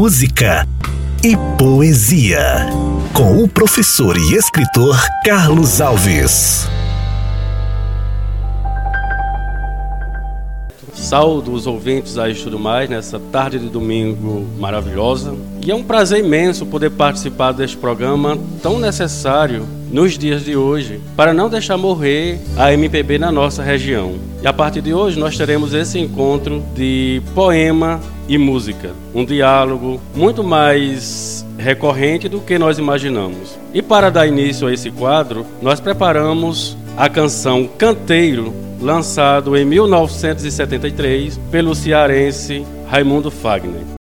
música e poesia, com o professor e escritor Carlos Alves. Saúdo os ouvintes a Estudo Mais nessa tarde de domingo maravilhosa. E é um prazer imenso poder participar deste programa tão necessário nos dias de hoje, para não deixar morrer a MPB na nossa região. E a partir de hoje nós teremos esse encontro de poema e música, um diálogo muito mais recorrente do que nós imaginamos. E para dar início a esse quadro, nós preparamos a canção Canteiro, lançado em 1973 pelo cearense Raimundo Fagner.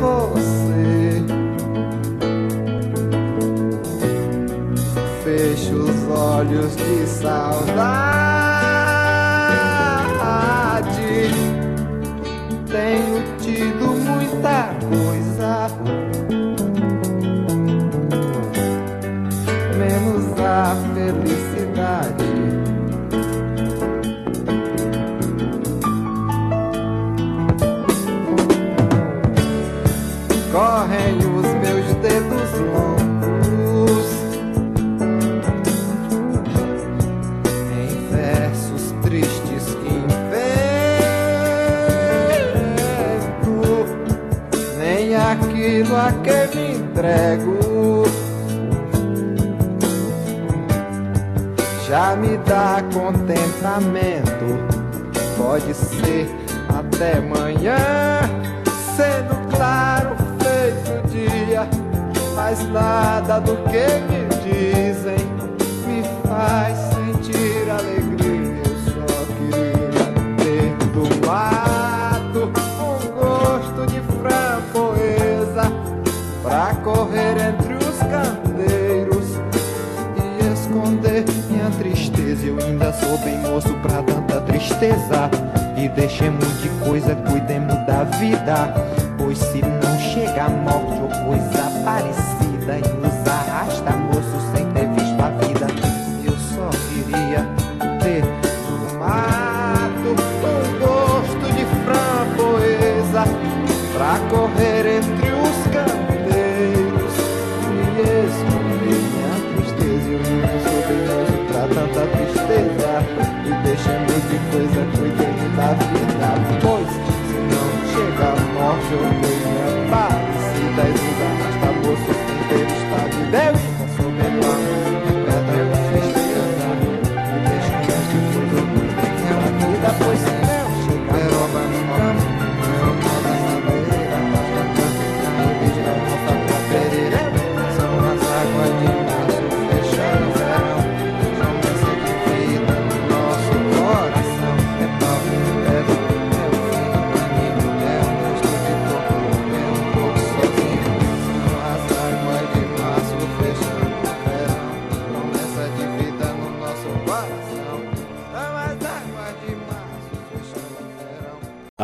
Você, fecho os olhos de saudade. Tenho tido muita coisa, aquilo a que me entrego já me dá contentamento. Pode ser até manhã, sendo claro feito dia, mas nada do que me dizem me faz entre os candeiros e esconder minha tristeza. Eu ainda sou bem moço pra tanta tristeza. E deixemos de coisa, cuidemos da vida. Pois se não chega a morte ou coisa parecida, Eu não sou bem moço pra tanta tristeza. E deixando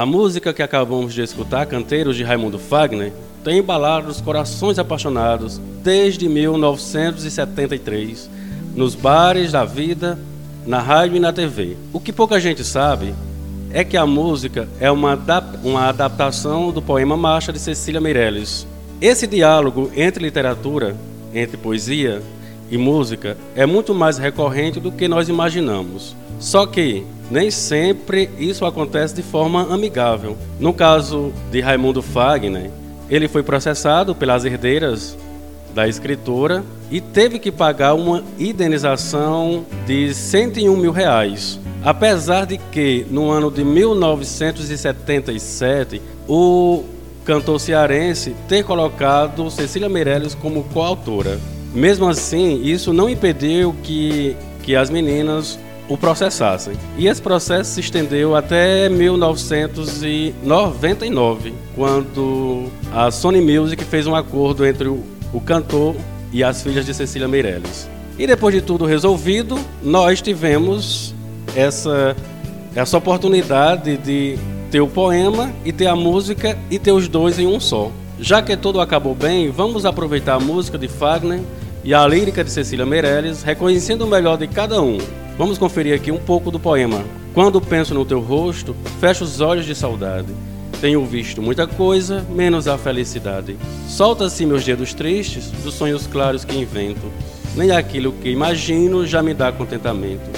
A música que acabamos de escutar, Canteiros de Raimundo Fagner, tem embalado os corações apaixonados desde 1973, nos bares da vida, na rádio e na TV. O que pouca gente sabe é que a música é uma, uma adaptação do poema Marcha de Cecília Meirelles. Esse diálogo entre literatura, entre poesia e música é muito mais recorrente do que nós imaginamos. Só que nem sempre isso acontece de forma amigável. No caso de Raimundo Fagner, ele foi processado pelas herdeiras da escritora e teve que pagar uma indenização de 101 mil reais. Apesar de que, no ano de 1977, o cantor cearense ter colocado Cecília Meirelles como coautora. Mesmo assim, isso não impediu que, que as meninas o processassem. E esse processo se estendeu até 1999, quando a Sony Music fez um acordo entre o, o cantor e as filhas de Cecília Meirelles. E depois de tudo resolvido, nós tivemos essa, essa oportunidade de ter o poema e ter a música e ter os dois em um só. Já que tudo acabou bem, vamos aproveitar a música de Fagner e a lírica de Cecília Meirelles, reconhecendo o melhor de cada um. Vamos conferir aqui um pouco do poema. Quando penso no teu rosto, fecho os olhos de saudade. Tenho visto muita coisa, menos a felicidade. Solta-se meus dedos tristes dos sonhos claros que invento. Nem aquilo que imagino já me dá contentamento.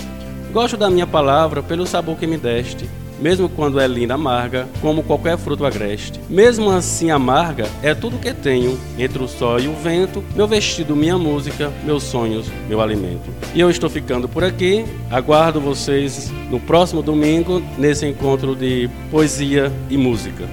Gosto da minha palavra pelo sabor que me deste mesmo quando é linda amarga, como qualquer fruto agreste. Mesmo assim amarga é tudo que tenho, entre o sol e o vento, meu vestido, minha música, meus sonhos, meu alimento. E eu estou ficando por aqui, aguardo vocês no próximo domingo nesse encontro de poesia e música.